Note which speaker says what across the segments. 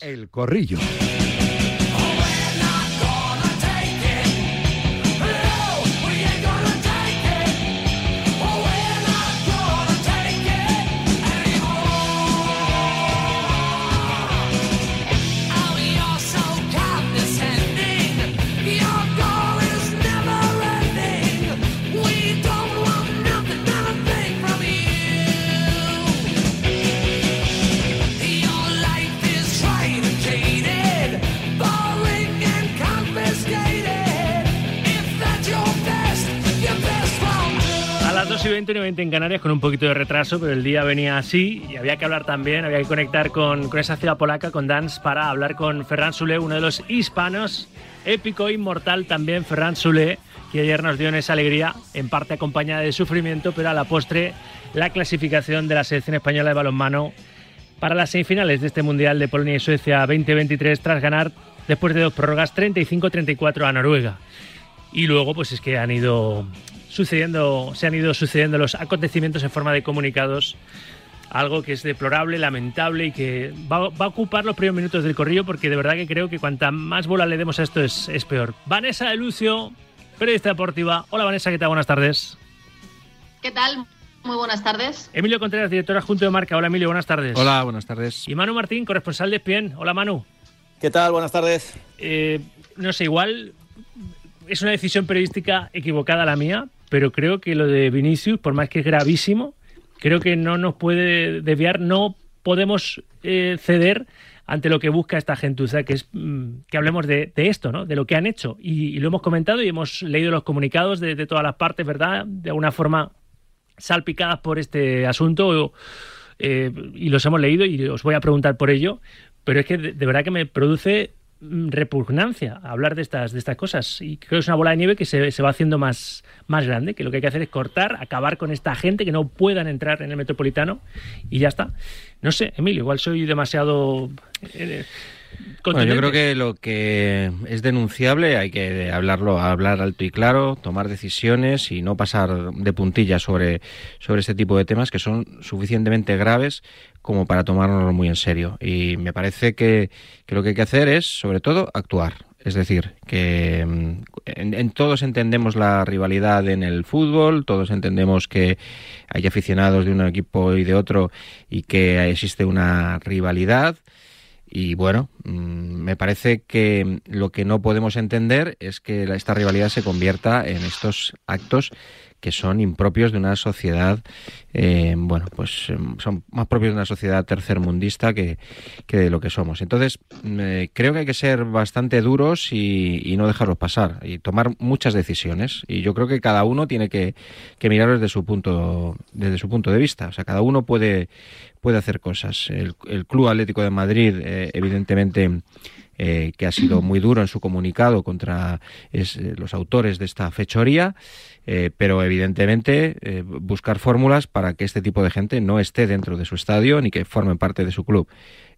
Speaker 1: El Corrillo.
Speaker 2: 20 y 20 en Canarias con un poquito de retraso, pero el día venía así y había que hablar también, había que conectar con, con esa ciudad polaca, con Dance, para hablar con Ferran Sule, uno de los hispanos, épico inmortal también, Ferran Sule, que ayer nos dio en esa alegría, en parte acompañada de sufrimiento, pero a la postre la clasificación de la selección española de balonmano para las semifinales de este Mundial de Polonia y Suecia 2023 tras ganar después de dos prórrogas 35-34 a Noruega. Y luego pues es que han ido sucediendo, se han ido sucediendo los acontecimientos en forma de comunicados, algo que es deplorable, lamentable y que va, a ocupar los primeros minutos del corrillo porque de verdad que creo que cuanta más bola le demos a esto es, es peor. Vanessa de Lucio, periodista deportiva. Hola Vanessa, ¿qué tal? Buenas tardes.
Speaker 3: ¿Qué tal? Muy buenas tardes.
Speaker 2: Emilio Contreras, director junto de Marca. Hola Emilio, buenas tardes.
Speaker 4: Hola, buenas tardes.
Speaker 2: Y Manu Martín, corresponsal de Spien. Hola Manu.
Speaker 5: ¿Qué tal? Buenas tardes.
Speaker 2: Eh, no sé, igual es una decisión periodística equivocada la mía, pero creo que lo de Vinicius, por más que es gravísimo, creo que no nos puede desviar, no podemos eh, ceder ante lo que busca esta gentuza, que es mm, que hablemos de, esto, ¿no? de lo que han hecho. Y, lo hemos comentado y hemos leído los comunicados de, todas las partes, ¿verdad? De alguna forma salpicadas por este asunto eh, y los hemos leído y os voy a preguntar por ello, pero es que de verdad que me produce Mm, repugnancia hablar de estas, de estas cosas. Y creo que es una bola de nieve que se, se, va haciendo más, más grande, que lo que hay que hacer es cortar, acabar con esta gente que no puedan entrar en el metropolitano y ya está. No sé, Emilio, igual soy demasiado...
Speaker 4: Eh, bueno, yo creo que lo que es denunciable hay que hablarlo, hablar alto y claro, tomar decisiones y no pasar de puntillas sobre, sobre este tipo de temas que son suficientemente graves como para tomárnoslo muy en serio. Y me parece que, lo que hay que hacer es, sobre todo, actuar. Es decir, que mm, en, todos entendemos la rivalidad en el fútbol, todos entendemos que hay aficionados de un equipo y de otro y que existe una rivalidad. Y bueno, mm, me parece que lo que no podemos entender es que esta rivalidad se convierta en estos actos que son impropios de una sociedad, eh, bueno, pues em, son más propios de una sociedad tercermundista que, que de lo que somos. Entonces, creo que hay que ser bastante duros y, no dejarlos pasar y tomar muchas decisiones. Y yo creo que cada uno tiene que, que mirarlo desde su punto, desde su punto de vista. O sea, cada uno puede, puede hacer cosas. El, Club Atlético de Madrid, eh, evidentemente, eh, que ha sido muy duro en su comunicado contra los autores de esta fechoría. Eh, pero evidentemente eh, buscar fórmulas para que este tipo de gente no esté dentro de su estadio ni que formen parte de su club.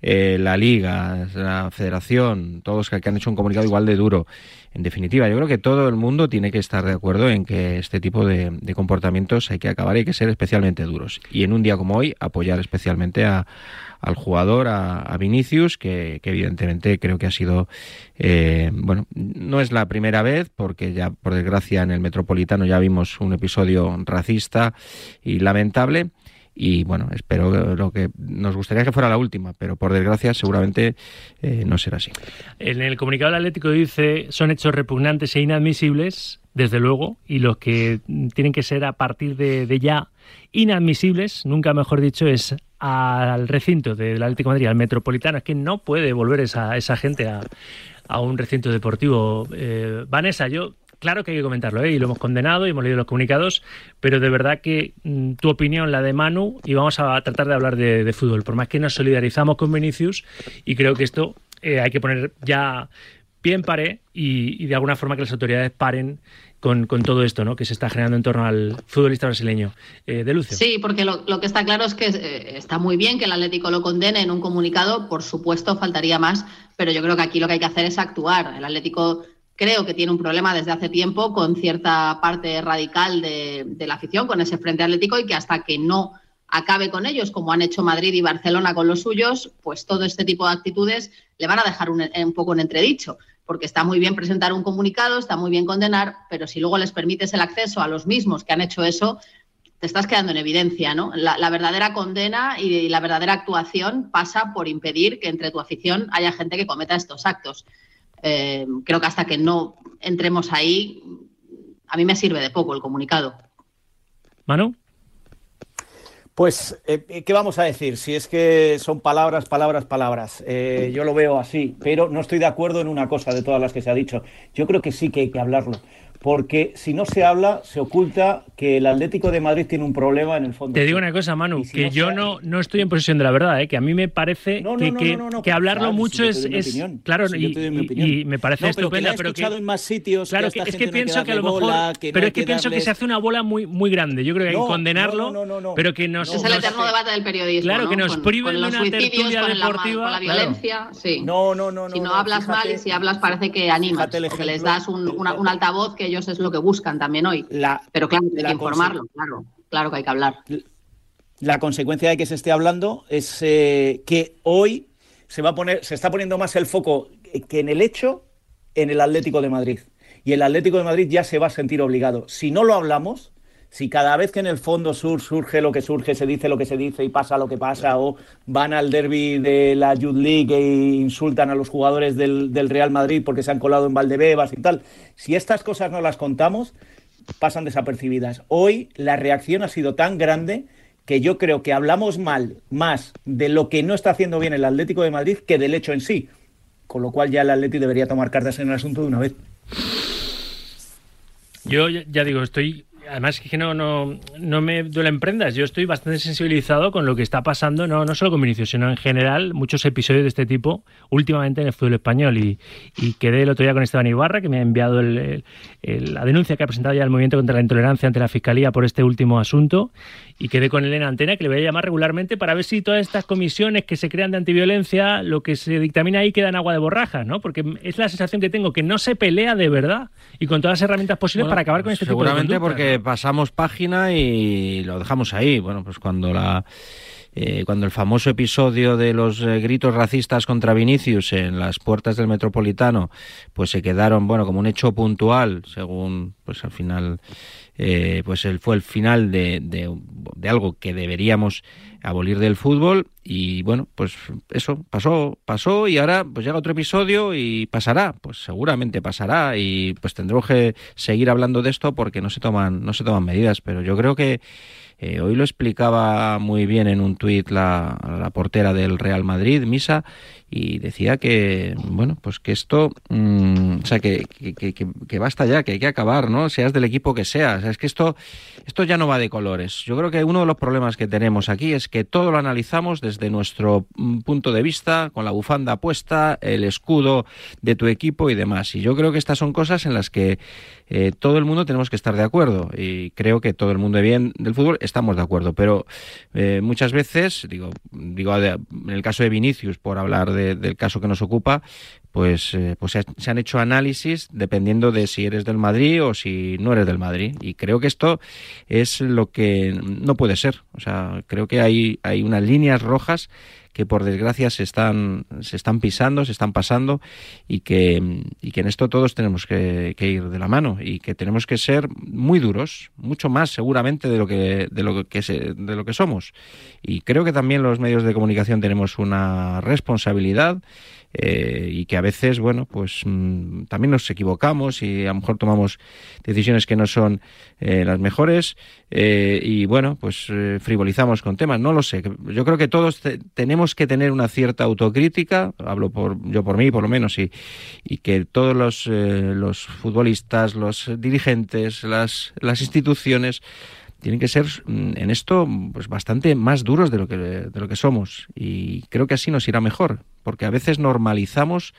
Speaker 4: Eh, la liga, la federación, todos que, han hecho un comunicado igual de duro. En definitiva, yo creo que todo el mundo tiene que estar de acuerdo en que este tipo de, comportamientos hay que acabar y hay que ser especialmente duros. Y en un día como hoy, apoyar especialmente a, al jugador, a, Vinicius, que, evidentemente creo que ha sido, eh, bueno, no es la primera vez, porque ya por desgracia en el Metropolitano ya vimos un episodio racista y lamentable y bueno, espero lo que nos gustaría que fuera la última, pero por desgracia seguramente eh, no será así.
Speaker 2: En el comunicado del Atlético dice son hechos repugnantes e inadmisibles, desde luego, y los que tienen que ser a partir de, ya inadmisibles, nunca mejor dicho, es al recinto del Atlético Madrid, al Metropolitano, es que no puede volver esa, esa gente a, a un recinto deportivo. Eh, Vanessa, yo claro que hay que comentarlo, ¿eh? y lo hemos condenado y hemos leído los comunicados, pero de verdad que mm, tu opinión, la de Manu, y vamos a tratar de hablar de, fútbol, por más que nos solidarizamos con Vinicius, y creo que esto eh, hay que poner ya pie en pared y, de alguna forma que las autoridades paren con, todo esto ¿no? que se está generando en torno al futbolista brasileño. Eh, de Lucio.
Speaker 3: Sí, porque lo, lo, que está claro es que eh, está muy bien que el Atlético lo condene en un comunicado, por supuesto, faltaría más, pero yo creo que aquí lo que hay que hacer es actuar. El Atlético creo que tiene un problema desde hace tiempo con cierta parte radical de, la afición, con ese frente atlético, y que hasta que no acabe con ellos, como han hecho Madrid y Barcelona con los suyos, pues todo este tipo de actitudes le van a dejar un, un poco en entredicho porque está muy bien presentar un comunicado, está muy bien condenar, pero si luego les permites el acceso a los mismos que han hecho eso, te estás quedando en evidencia, ¿no? La, verdadera condena y la verdadera actuación pasa por impedir que entre tu afición haya gente que cometa estos actos. Eh, creo que hasta que no entremos ahí, a mí me sirve de poco el comunicado.
Speaker 2: Manu.
Speaker 5: Pues, eh, ¿qué vamos a decir? Si es que son palabras, palabras, palabras. Eh, yo lo veo así, pero no estoy de acuerdo en una cosa de todas las que se ha dicho. Yo creo que sí que hay que hablarlo porque si no se habla, se oculta que el Atlético de Madrid tiene un problema en el fondo.
Speaker 2: Te digo una cosa, Manu, que yo no, no estoy en posesión de la verdad, ¿eh? que a mí me parece que, que, hablarlo mucho es, Claro, y, me parece estupenda, pero
Speaker 5: que... en más sitios
Speaker 2: claro, que, es que pienso que a lo mejor... pero es que, pienso que se hace una bola muy, muy grande. Yo creo que hay que condenarlo, pero que nos...
Speaker 3: Es el eterno debate del periodismo,
Speaker 2: Claro, que nos priven de una tertulia deportiva...
Speaker 3: Con la violencia, sí.
Speaker 5: No, no, no.
Speaker 3: Si no hablas mal y si hablas parece que animas, que les das un altavoz que ellos es lo que buscan también hoy. Pero claro, hay que informarlo, claro, claro que hay que hablar.
Speaker 5: La consecuencia de que se esté hablando es eh, que hoy se va a poner, se está poniendo más el foco que en el hecho en el Atlético de Madrid. Y el Atlético de Madrid ya se va a sentir obligado. Si no lo hablamos, si cada vez que en el fondo sur surge lo que surge, se dice lo que se dice y pasa lo que pasa, o van al derby de la Youth League e insultan a los jugadores del, Real Madrid porque se han colado en Valdebebas y tal, si estas cosas no las contamos, pasan desapercibidas. Hoy la reacción ha sido tan grande que yo creo que hablamos mal más de lo que no está haciendo bien el Atlético de Madrid que del hecho en sí. Con lo cual ya el Atlético debería tomar cartas en el asunto de una vez.
Speaker 2: Yo ya digo, estoy además que no, no, no me duelen prendas. Yo estoy bastante sensibilizado con lo que está pasando, no, no solo con Vinicius, sino en general, muchos episodios de este tipo últimamente en el fútbol español. Y, y quedé el otro día con Esteban Ibarra, que me ha enviado la denuncia que ha presentado ya el Movimiento contra la Intolerancia ante la Fiscalía por este último asunto. Y quedé con Elena Antena, que le voy a llamar regularmente para ver si todas estas comisiones que se crean de antiviolencia, lo que se dictamina ahí queda en agua de borraja, ¿no? Porque es la sensación que tengo, que no se pelea de verdad y con todas las herramientas posibles para acabar con este tipo de
Speaker 4: Seguramente porque pasamos página y lo dejamos ahí. Bueno, pues cuando la eh, cuando el famoso episodio de los eh, gritos racistas contra Vinicius en las puertas del Metropolitano, pues se quedaron, bueno, como un hecho puntual, según, pues al final, eh, pues el, fue el final de, de, algo que deberíamos abolir del fútbol. Y bueno, pues eso pasó, pasó y ahora pues llega otro episodio y pasará, pues seguramente pasará y pues tendremos que seguir hablando de esto porque no se toman, no se toman medidas, pero yo creo que eh, hoy lo explicaba muy bien en un tuit la, la, portera del Real Madrid, Misa, y decía que, bueno, pues que esto, mm, o sea, que, que, que, basta ya, que hay que acabar, ¿no? Seas del equipo que seas. es que esto, esto ya no va de colores. Yo creo que uno de los problemas que tenemos aquí es que todo lo analizamos desde nuestro mm, punto de vista, con la bufanda puesta, el escudo de tu equipo y demás. Y yo creo que estas son cosas en las que eh, todo el mundo tenemos que estar de acuerdo. Y creo que todo el mundo de bien del fútbol estamos de acuerdo. Pero eh, muchas veces, digo, digo, en el caso de Vinicius, por hablar de del caso que nos ocupa, pues, eh, pues se han hecho análisis dependiendo de si eres del Madrid o si no eres del Madrid. Y creo que esto es lo que no puede ser. O sea, creo que hay, hay unas líneas rojas que por desgracia se están, se están pisando, se están pasando y que, y que en esto todos tenemos que, ir de la mano y que tenemos que ser muy duros, mucho más seguramente de lo que, de lo que, de lo que somos. Y creo que también los medios de comunicación tenemos una responsabilidad eh, y que veces, bueno, pues mm, también nos equivocamos y a lo mejor tomamos decisiones que no son eh, las mejores eh, y bueno, pues frivolizamos con temas, no lo sé. Yo creo que todos tenemos que tener una cierta autocrítica, hablo por yo por mí por lo menos, y, que todos los, los futbolistas, los dirigentes, las, las instituciones, tienen que ser mm, en esto pues bastante más duros de lo que de lo que somos. Y creo que así nos irá mejor porque a veces normalizamos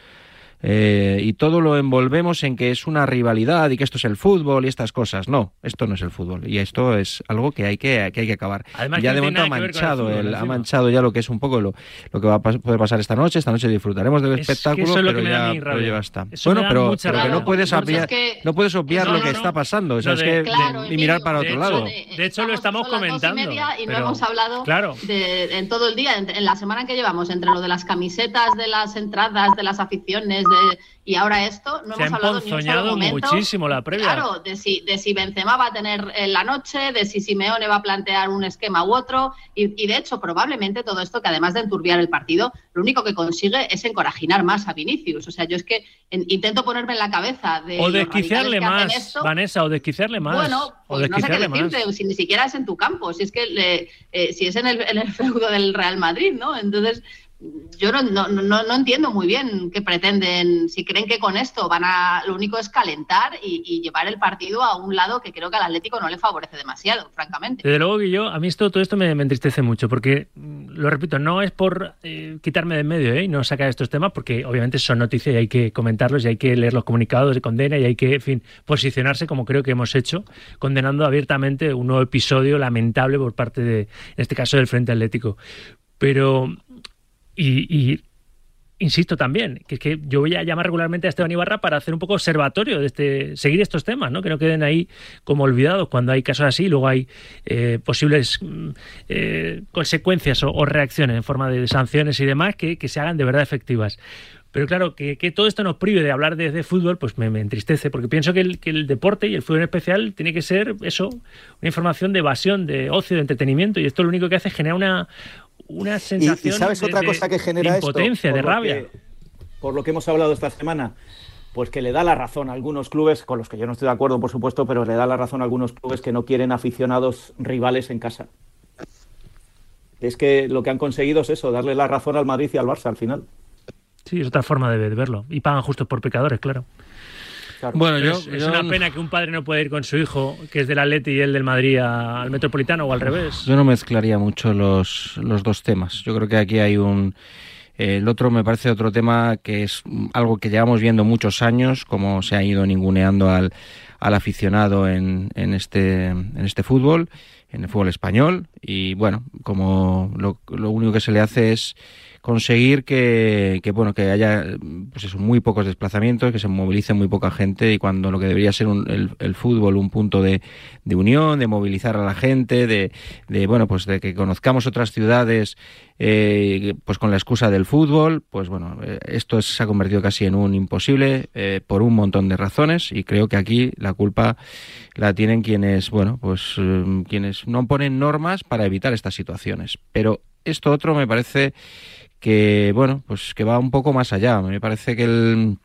Speaker 4: eh, y todo lo envolvemos en que es una rivalidad y que esto es el fútbol y estas cosas. No, esto no es el fútbol y esto es algo que hay que, que hay que acabar. ya de momento ha manchado, el, ha manchado ya lo que es un poco lo, lo que va a poder pasar esta noche. Esta noche disfrutaremos del espectáculo, pero, ya, pero, ya, está. bueno, pero, que no puedes obviar, no puedes obviar lo que está pasando. es que, y mirar para otro lado.
Speaker 2: De hecho, lo estamos comentando.
Speaker 3: Y, no hemos hablado en todo el día, en, la semana que llevamos, entre lo de las camisetas, de las entradas, de las aficiones, de y ahora esto, no hemos hablado ni un solo momento,
Speaker 2: muchísimo la previa.
Speaker 3: Claro, de si, de si Benzema va a tener en la noche, de si Simeone va a plantear un esquema u otro, y, de hecho probablemente todo esto, que además de enturbiar el partido, lo único que consigue es encorajinar más a Vinicius. O sea, yo es que intento ponerme en la cabeza de...
Speaker 2: O desquiciarle más, Vanessa, o desquiciarle más.
Speaker 3: Bueno, pues no sé qué decirte, si ni siquiera es en tu campo, si es que eh, si es en el, en el feudo del Real Madrid, ¿no? Entonces yo no, no, no, entiendo muy bien qué pretenden, si creen que con esto van a, lo único es calentar y, llevar el partido a un lado que creo que al Atlético no le favorece demasiado, francamente.
Speaker 2: Desde luego que yo, a mí esto, todo esto me, entristece mucho, porque, mm, lo repito, no es por eh, quitarme de medio ¿eh? y no sacar estos temas, porque obviamente son noticias y hay que comentarlos y hay que leer los comunicados de condena y hay que, en fin, posicionarse como creo que hemos hecho, condenando abiertamente un nuevo episodio lamentable por parte de, en este caso, del Frente Atlético. Pero y, insisto también, que es que yo voy a llamar regularmente a Esteban Ibarra para hacer un poco observatorio de este, seguir estos temas, ¿no? Que no queden ahí como olvidados cuando hay casos así, luego hay eh, posibles mm, eh, consecuencias o, reacciones en forma de sanciones y demás que, se hagan de verdad efectivas. Pero claro, que, todo esto nos prive de hablar de, fútbol, pues me, entristece, porque pienso que el, que el, deporte y el fútbol en especial tiene que ser eso, una información de evasión, de ocio, de entretenimiento, y esto lo único que hace es generar una, una sensación
Speaker 5: ¿Y, sabes
Speaker 2: de,
Speaker 5: otra cosa que genera
Speaker 2: impotencia, de rabia.
Speaker 5: por lo que hemos hablado esta semana, pues que le da la razón a algunos clubes, con los que yo no estoy de acuerdo, por supuesto, pero le da la razón a algunos clubes que no quieren aficionados rivales en casa. Es que lo que han conseguido es eso, darle la razón al Madrid y al Barça al final.
Speaker 2: Sí, es otra forma de verlo. Y pagan justo por pecadores, claro. Bueno, yo, es, una pena que un padre no pueda ir con su hijo, que es del Atleti y él del Madrid, al Metropolitano o al revés.
Speaker 4: Yo no mezclaría mucho los, los dos temas. Yo creo que aquí hay un... El otro me parece otro tema que es algo que llevamos viendo muchos años, como se ha ido ninguneando al, al aficionado en, en, este, en este fútbol, en el fútbol español. Y bueno, como lo, lo único que se le hace es conseguir que, que, bueno que haya pues eso, muy pocos desplazamientos, que se movilice muy poca gente y cuando lo que debería ser el, el, fútbol un punto de, de, unión, de movilizar a la gente, de, de, bueno pues de que conozcamos otras ciudades eh, pues con la excusa del fútbol, pues bueno eh, esto se ha convertido casi en un imposible eh, por un montón de razones y creo que aquí la culpa la tienen quienes bueno pues quienes no ponen normas para evitar estas situaciones, pero esto otro me parece que bueno, pues que va un poco más allá. Me parece que el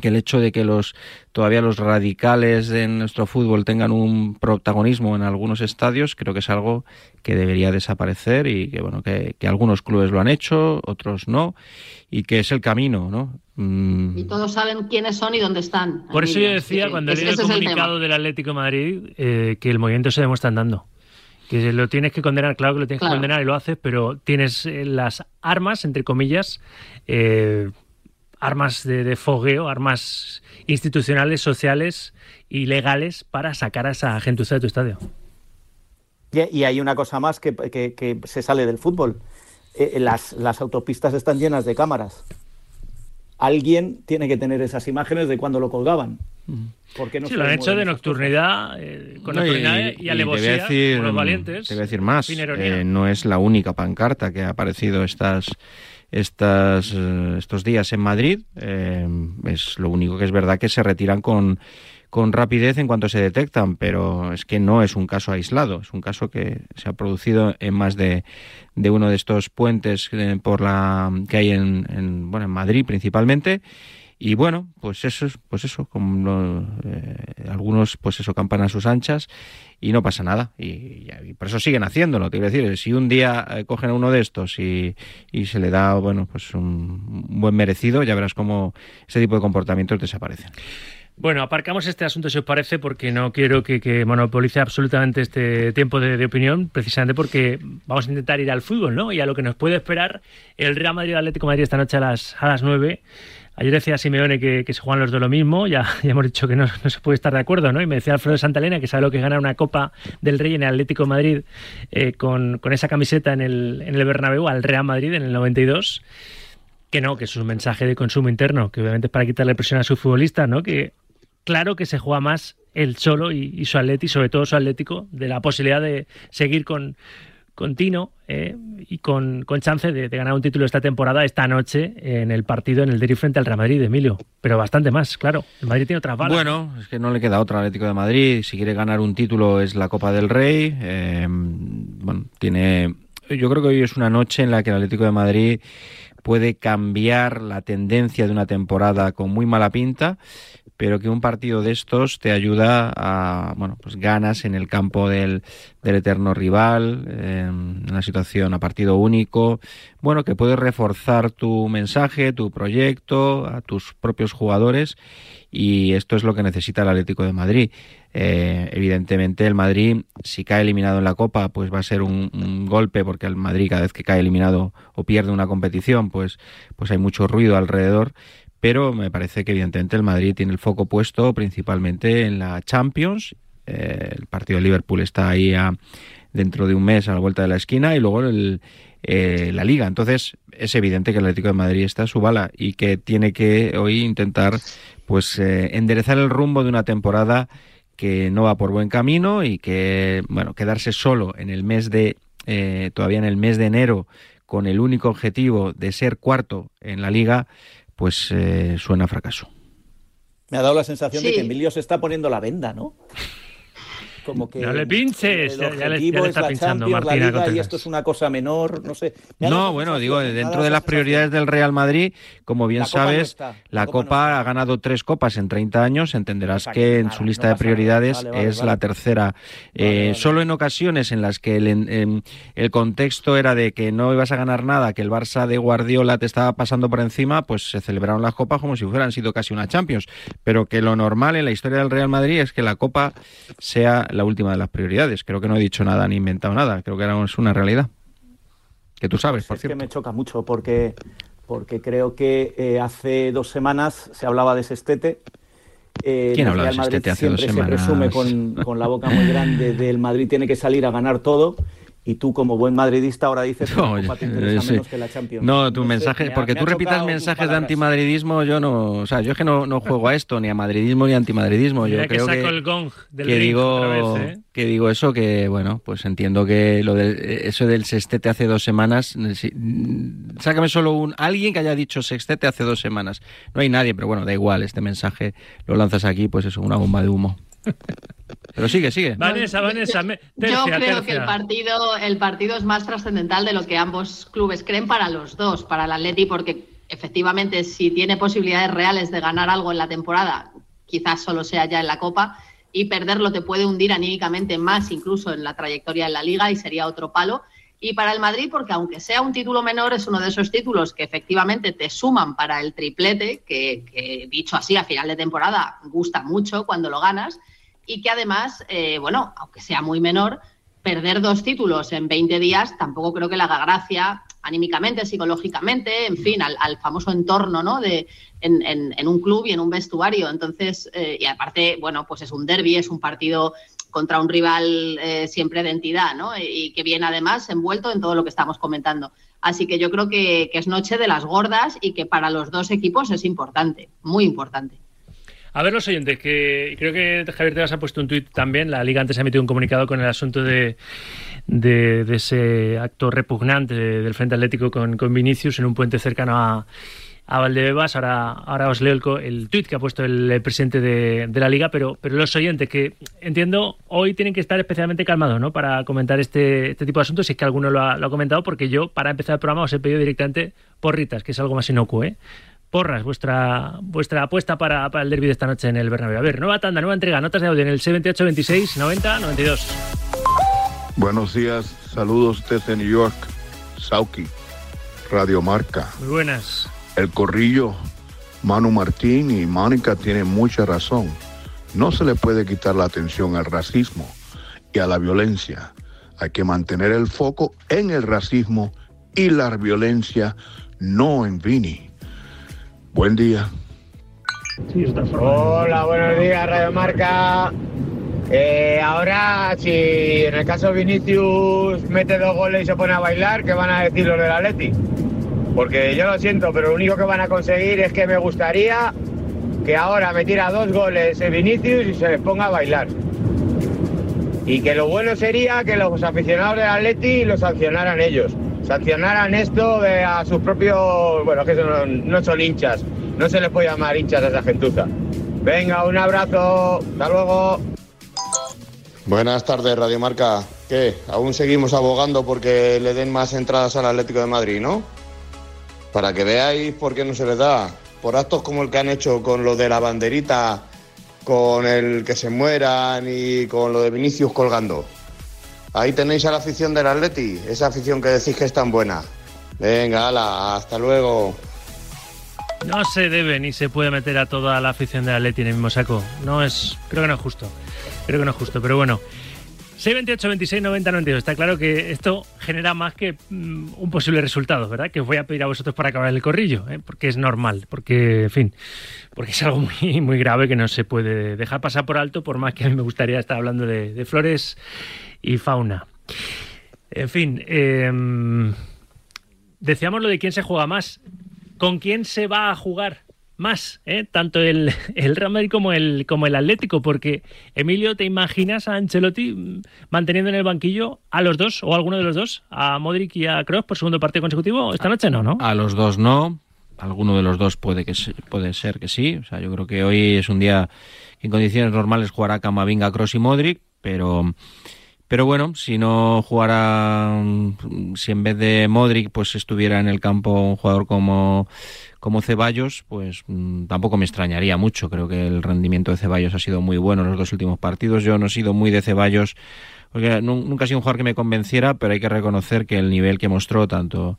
Speaker 4: que el hecho de que los todavía los radicales de nuestro fútbol tengan un protagonismo en algunos estadios creo que es algo que debería desaparecer y que bueno que, algunos clubes lo han hecho otros no y que es el camino no
Speaker 3: mm. y todos saben quiénes son y dónde están
Speaker 2: por eso yo decía cuando leí el comunicado del Atlético de Madrid eh, que el movimiento se demuestra andando que lo tienes que condenar, claro que lo tienes que condenar y lo haces, pero tienes eh, las armas, entre comillas, eh, armas de, fogueo, armas institucionales, sociales y legales para sacar a esa gentuza de tu estadio.
Speaker 5: Y, hay una cosa más que, se sale del fútbol. Eh, las, las autopistas están llenas de cámaras alguien tiene que tener esas imágenes de cuando lo colgaban.
Speaker 2: Porque no sí, lo han hecho de nocturnidad, eh, con nocturnidad y, alevosía decir, los valientes.
Speaker 4: Te voy a decir más, eh, no es la única pancarta que ha aparecido estas, estas, eh, estos días en Madrid. es lo único que es verdad que se retiran con con rapidez en cuanto se detectan, pero es que no es un caso aislado, es un caso que se ha producido en más de, uno de estos puentes eh, por la que hay en, bueno en Madrid principalmente. Y bueno pues eso pues eso como eh, algunos pues eso campan a sus anchas y no pasa nada. Y, por eso siguen haciéndolo te quiero decir si un día eh, cogen a uno de estos y, y se le da bueno pues un buen merecido ya verás cómo ese tipo de comportamientos desaparecen
Speaker 2: bueno, aparcamos este asunto, si os parece, porque no quiero que, monopolice absolutamente este tiempo de, opinión, precisamente porque vamos a intentar ir al fútbol, ¿no? Y a lo que nos puede esperar el Real Madrid-Atlético Madrid esta noche a las, a las 9 Ayer decía Simeone que, se juegan los de lo mismo, ya, ya hemos dicho que no, se puede estar de acuerdo, ¿no? Y me decía Alfredo Santalena que sabe lo que es ganar una Copa del Rey en el Atlético Madrid eh, con, esa camiseta en el, en el Bernabéu al Real Madrid en el 92 que no, que es un mensaje de consumo interno, que obviamente es para quitarle presión a su futbolista, ¿no? Que claro que se juega más él solo y, su Atleti, sobre todo su Atlético, de la posibilidad de seguir con, con Tino eh, y con, con chance de, ganar un título esta temporada, esta noche, en el partido en el Derby frente al Real Madrid, Emilio. Pero bastante más, claro. El Madrid tiene otras balas.
Speaker 4: Bueno, es que no le queda otra Atlético de Madrid. Si quiere ganar un título es la Copa del Rey. Eh, bueno, tiene. Yo creo que hoy es una noche en la que el Atlético de Madrid puede cambiar la tendencia de una temporada con muy mala pinta pero que un partido de estos te ayuda a, bueno, pues ganas en el campo del, del eterno rival, en una situación a partido único, bueno, que puedes reforzar tu mensaje, tu proyecto, a tus propios jugadores y esto es lo que necesita el Atlético de Madrid. Eh, evidentemente el Madrid, si cae eliminado en la Copa, pues va a ser un, un, golpe porque el Madrid cada vez que cae eliminado o pierde una competición, pues, pues hay mucho ruido alrededor pero me parece que evidentemente el Madrid tiene el foco puesto principalmente en la Champions. Eh, el partido de Liverpool está ahí dentro de un mes a la vuelta de la esquina y luego el, eh, la Liga. Entonces es evidente que el Atlético de Madrid está a su bala y que tiene que hoy intentar pues eh, enderezar el rumbo de una temporada que no va por buen camino y que bueno quedarse solo en el mes de todavía en el mes de enero con el único objetivo de ser cuarto en la liga pues eh, suena a fracaso.
Speaker 5: Me ha dado la sensación de que Emilio se está poniendo la venda, ¿no?
Speaker 2: No le pinches, ya, le, está pinchando
Speaker 5: Martina y esto es una cosa menor, no sé.
Speaker 4: No, bueno, digo, dentro de las prioridades del Real Madrid, como bien sabes, la, Copa, ha ganado tres copas en 30 años, entenderás que en su lista de prioridades es la tercera. Eh, solo en ocasiones en las que el, el contexto era de que no ibas a ganar nada, que el Barça de Guardiola te estaba pasando por encima, pues se celebraron las copas como si hubieran sido casi una Champions, pero que lo normal en la historia del Real Madrid es que la Copa sea la última de las prioridades. Creo que no he dicho nada ni inventado nada. Creo que era una realidad. Que tú sabes, por
Speaker 5: es que me choca mucho porque, porque creo que eh, hace dos semanas se hablaba de Sestete.
Speaker 4: Eh, ¿Quién habla de Sestete hace dos semanas?
Speaker 5: Se presume con, con la boca muy grande del Madrid tiene que salir a ganar todo y tú como buen madridista ahora dices que no, te interesa menos que la Champions.
Speaker 4: No, tu mensaje, porque tú repitas mensajes de antimadridismo, yo no, o sea, yo es que no, no juego a esto, ni a madridismo ni a antimadridismo. Yo creo que,
Speaker 2: el gong del
Speaker 4: que digo, ¿eh? que digo eso, que bueno, pues entiendo que lo de eso del sextete hace dos semanas, sácame solo un alguien que haya dicho sextete hace dos semanas. No hay nadie, pero bueno, da igual, este mensaje lo lanzas aquí, pues es una bomba de humo. Pero sigue, sigue.
Speaker 2: Vanessa, Vanessa.
Speaker 3: yo creo que el partido, el partido es más trascendental de lo que ambos clubes creen para los dos, para el Atleti, porque efectivamente si tiene posibilidades reales de ganar algo en la temporada, quizás solo sea ya en la Copa, y perderlo te puede hundir anímicamente más incluso en la trayectoria en la Liga y sería otro palo. Y para el Madrid, porque aunque sea un título menor, es uno de esos títulos que efectivamente te suman para el triplete, que, que dicho así a final de temporada gusta mucho cuando lo ganas y que además, eh, bueno, aunque sea muy menor, perder dos títulos en 20 días tampoco creo que le haga gracia anímicamente, psicológicamente, en fin, al, famoso entorno, ¿no? De, en, un club y en un vestuario. Entonces, eh, y aparte, bueno, pues es un derby, es un partido contra un rival eh, siempre de entidad, ¿no? Y, que viene además envuelto en todo lo que estamos comentando. Así que yo creo que es noche de las gordas y que para los dos equipos es importante, muy importante.
Speaker 2: A ver los oyentes, que creo que Javier Tebas ha puesto un tuit también. La Liga antes ha emitido un comunicado con el asunto de, de, ese acto repugnante del Frente Atlético con, con, Vinicius en un puente cercano a, a Valdebebas. Ahora, ahora os leo el, el tuit que ha puesto el, presidente de, de, la Liga, pero, pero los oyentes, que entiendo hoy tienen que estar especialmente calmados ¿no? para comentar este, este tipo de asuntos, si es que alguno lo ha, lo ha comentado, porque yo, para empezar el programa, os he pedido directamente porritas, que es algo más inocuo. ¿eh? porras, vuestra, vuestra apuesta para, el derby de esta noche en el Bernabéu. A ver, nueva tanda, nueva entrega, notas de audio en el 78 26 90 92.
Speaker 1: Buenos días, saludos desde New York, Sauki, Radio Marca.
Speaker 2: Muy buenas.
Speaker 1: El corrillo, Manu Martín y Mónica tienen mucha razón. No se le puede quitar la atención al racismo y a la violencia. Hay que mantener el foco en el racismo y la violencia, no en Vini Buen día.
Speaker 6: Hola, buenos días, Radio Marca. Eh, ahora, si en el caso de Vinicius mete dos goles y se pone a bailar, ¿qué van a decir los del Atleti? Porque yo lo siento, pero lo único que van a conseguir es que me gustaría que ahora metiera dos goles en Vinicius y se les ponga a bailar. Y que lo bueno sería que los aficionados del Atleti lo sancionaran ellos. Sancionaran esto a sus propios. Bueno, que no, no son hinchas. No se les puede llamar hinchas a esa gentuza. Venga, un abrazo. Hasta luego.
Speaker 7: Buenas tardes, Radio Marca. ¿Qué? Aún seguimos abogando porque le den más entradas al Atlético de Madrid, ¿no? Para que veáis por qué no se les da. Por actos como el que han hecho con lo de la banderita, con el que se mueran y con lo de Vinicius colgando. Ahí tenéis a la afición del Atleti, esa afición que decís que es tan buena. Venga, ala, hasta luego.
Speaker 2: No se debe ni se puede meter a toda la afición del Atleti en el mismo saco. No es, creo que no es justo. Creo que no es justo, pero bueno. 628 26 90 92. Está claro que esto genera más que mm, un posible resultado, ¿verdad? Que os voy a pedir a vosotros para acabar el corrillo, ¿eh? porque es normal, porque, en fin, porque es algo muy, muy grave que no se puede dejar pasar por alto, por más que a mí me gustaría estar hablando de, flores y fauna. En fin, em, decíamos lo de quién se juega más. ¿Con quién se va a jugar? Más, ¿eh? tanto el, el Real Madrid como el, como el Atlético, porque Emilio, ¿te imaginas a Ancelotti manteniendo en el banquillo a los dos o a alguno de los dos, a Modric y a Kroos por segundo partido consecutivo? Esta noche no, ¿no?
Speaker 4: A los dos no, alguno de los dos puede, que, puede ser que sí, o sea, yo creo que hoy es un día que en condiciones normales jugará Camavinga, Kroos y Modric, pero... Pero bueno, si no jugara, si en vez de Modric pues estuviera en el campo un jugador como como Ceballos, pues mm, tampoco me extrañaría mucho. Creo que el rendimiento de Ceballos ha sido muy bueno en los dos últimos partidos. Yo no he sido muy de Ceballos, porque nunca ha sido un jugador que me convenciera, pero hay que reconocer que el nivel que mostró tanto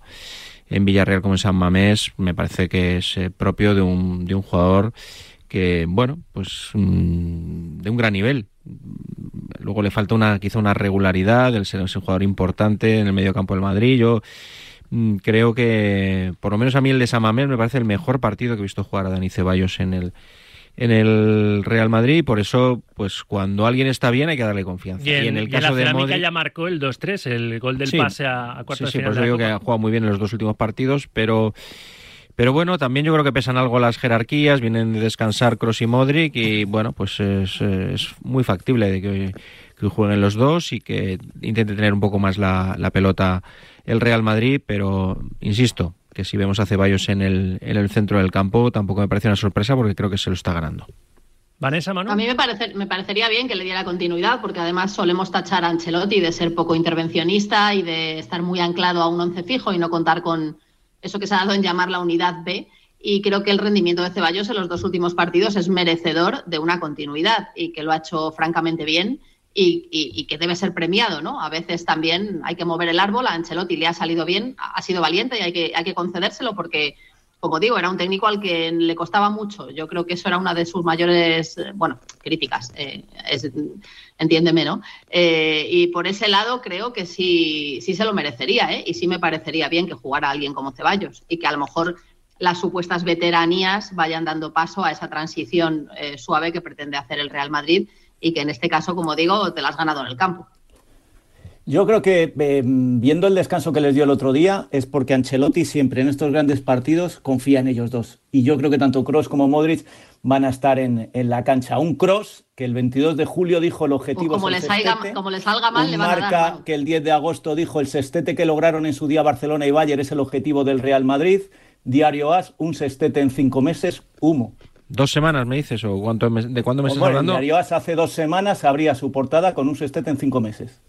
Speaker 4: en Villarreal como en San Mamés me parece que es eh, propio de un, de un jugador que, bueno, pues mm, de un gran nivel. Luego le falta una quizá una regularidad, el ser un jugador importante en el medio campo del Madrid. Yo Mm, creo que, por lo menos a mí el de Samamés me parece el mejor partido que he visto jugar a Dani Ceballos en el, en el Real Madrid y por eso pues cuando alguien está bien hay que darle confianza.
Speaker 2: Y en, el caso de Modric ya marcó el 2-3, el gol del pase a, a cuartos
Speaker 4: sí, sí, por eso digo que ha jugado muy bien en los dos últimos partidos, pero pero bueno, también yo creo que pesan algo las jerarquías, vienen de descansar Kroos y Modric y bueno, pues es, es muy factible de que, que, jueguen los dos y que intente tener un poco más la, la pelota el Real Madrid, pero insisto, que si vemos a Ceballos en el, en el centro del campo tampoco me parece una sorpresa porque creo que se lo está ganando.
Speaker 2: Vanessa, Manu.
Speaker 3: A mí me, parece, me parecería bien que le diera continuidad, porque además solemos tachar a Ancelotti de ser poco intervencionista y de estar muy anclado a un once fijo y no contar con eso que se ha dado en llamar la unidad B. Y creo que el rendimiento de Ceballos en los dos últimos partidos es merecedor de una continuidad y que lo ha hecho francamente bien y, que debe ser premiado, ¿no? A veces también hay que mover el árbol, a Ancelotti le ha salido bien, ha sido valiente y hay que, hay que concedérselo porque, como digo, era un técnico al que le costaba mucho. Yo creo que eso era una de sus mayores, bueno, críticas, eh, entiéndeme, ¿no? Eh, y por ese lado creo que sí, sí se lo merecería, ¿eh? Y sí me parecería bien que jugara alguien como Ceballos y que a lo mejor las supuestas veteranías vayan dando paso a esa transición eh, suave que pretende hacer el Real Madrid y que en este caso, como digo, te la has ganado en el campo.
Speaker 5: Yo creo que eh, viendo el descanso que les dio el otro día es porque Ancelotti siempre en estos grandes partidos confía en ellos dos. Y yo creo que tanto Cross como Modric van a estar en, la cancha. Un Cross que el 22 de julio dijo el objetivo
Speaker 3: como, le salga, como le salga mal, le
Speaker 5: van marca a dar, que el 10 de agosto dijo el sestete que lograron en su día Barcelona y Bayern es el objetivo del Real Madrid. Diario As, un sestete en cinco meses, humo.
Speaker 4: ¿Dos semanas me dices? ¿O cuánto de cuándo me estás hablando?
Speaker 5: Diario hace dos semanas abría su portada con un sextete en cinco meses.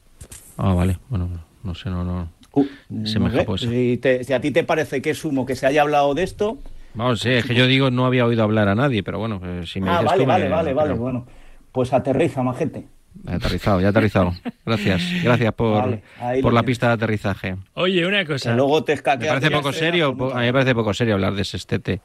Speaker 4: Ah, vale. Bueno, no sé, no, no.
Speaker 5: Uh, se me si, si, a ti te parece que es humo que se haya hablado de esto...
Speaker 4: Vamos, sí, es que yo digo no había oído hablar a nadie, pero bueno, eh, si me
Speaker 5: ah,
Speaker 4: dices
Speaker 5: vale,
Speaker 4: tú,
Speaker 5: vale, vale, vale, bueno. Pues aterriza, majete.
Speaker 4: Aterrizado, ya aterrizado. Gracias, gracias por, por la pista de aterrizaje.
Speaker 2: Oye, una cosa.
Speaker 5: luego te
Speaker 4: me parece poco serio, a mí me parece poco serio hablar de ese estete.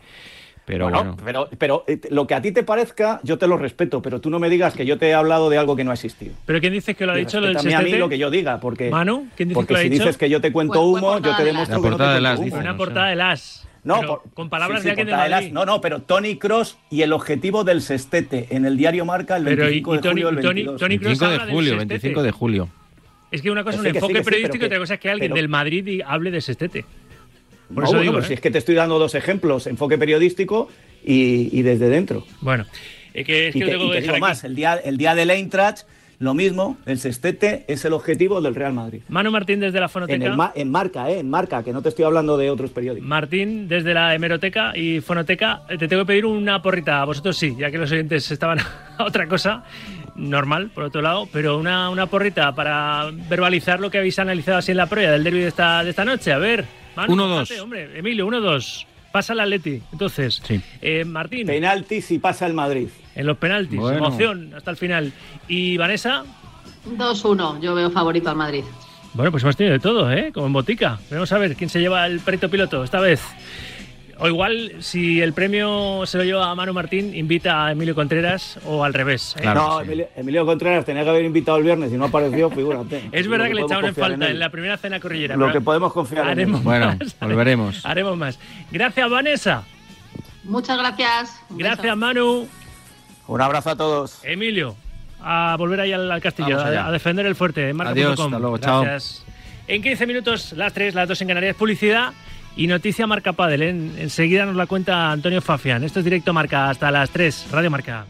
Speaker 4: Pero bueno,
Speaker 5: Pero, pero eh, lo que a ti te parezca, yo te lo respeto, pero tú no me digas que yo te he hablado de algo que no ha existido.
Speaker 2: ¿Pero quién dice que lo ha dicho lo del
Speaker 5: a mí lo que yo diga, porque,
Speaker 2: ¿Manu? ¿Quién dice
Speaker 5: porque
Speaker 2: que lo
Speaker 5: si
Speaker 2: ha dicho?
Speaker 5: dices que yo te cuento humo, yo te demuestro que
Speaker 4: de las
Speaker 2: Una portada de las. No, con palabras de alguien de Madrid.
Speaker 5: No, no, pero Tony Cross y el objetivo del sextete en el diario Marca el 25 de julio. Tony,
Speaker 4: Tony, 25 de julio, 25 de julio.
Speaker 2: Es que una cosa es un enfoque periodístico y otra cosa es que alguien del Madrid hable de sextete.
Speaker 5: Por eso digo, si ¿eh? es que te estoy dando dos ejemplos, enfoque periodístico y, desde dentro.
Speaker 2: Bueno, es que, es que
Speaker 5: y te, digo más, el día, el día del Eintracht lo mismo, el sextete es el objetivo del Real Madrid.
Speaker 2: Manu Martín desde la fonoteca.
Speaker 5: En, marca, ¿eh? En marca, que no te estoy hablando de otros periódicos.
Speaker 2: Martín desde la hemeroteca y fonoteca. Eh, te tengo que pedir una porrita. A vosotros sí, ya que los oyentes estaban a otra cosa. Normal, por otro lado, pero una, una porrita para verbalizar lo que habéis analizado así en la prueba del derby de esta, de esta noche. A ver,
Speaker 4: 1-2.
Speaker 2: Hombre, Emilio, 1-2. Pasa el Atleti. Entonces,
Speaker 4: sí.
Speaker 2: eh, Martín.
Speaker 5: Penaltis y pasa el Madrid
Speaker 2: en los penaltis. Emoción hasta el final. ¿Y Vanessa?
Speaker 3: 2-1. Yo veo favorito al Madrid.
Speaker 2: Bueno, pues hemos tenido de todo, ¿eh? Como en botica. Vamos a ver quién se lleva el perito piloto esta vez. O igual, si el premio se lo lleva a Manu Martín, invita a Emilio Contreras o al revés.
Speaker 5: ¿eh? no, Emilio, Contreras tenía que haber invitado el viernes y no apareció, figúrate.
Speaker 2: es verdad que, le echaron en falta en, la primera cena corrillera.
Speaker 5: Lo que podemos confiar
Speaker 2: haremos
Speaker 5: en
Speaker 4: Bueno, volveremos.
Speaker 2: Haremos más. Gracias, Vanessa.
Speaker 3: Muchas gracias.
Speaker 2: gracias, Manu.
Speaker 5: Un abrazo a todos.
Speaker 2: Emilio, a volver ahí al, castillo, a, defender el fuerte.
Speaker 4: Adiós, hasta luego,
Speaker 2: Gracias. En 15 minutos, las 3, las 2 en Canarias, publicidad y noticia Marca Padel. En, enseguida nos la cuenta Antonio Fafián. Esto es directo Marca hasta las 3, Radio Marca.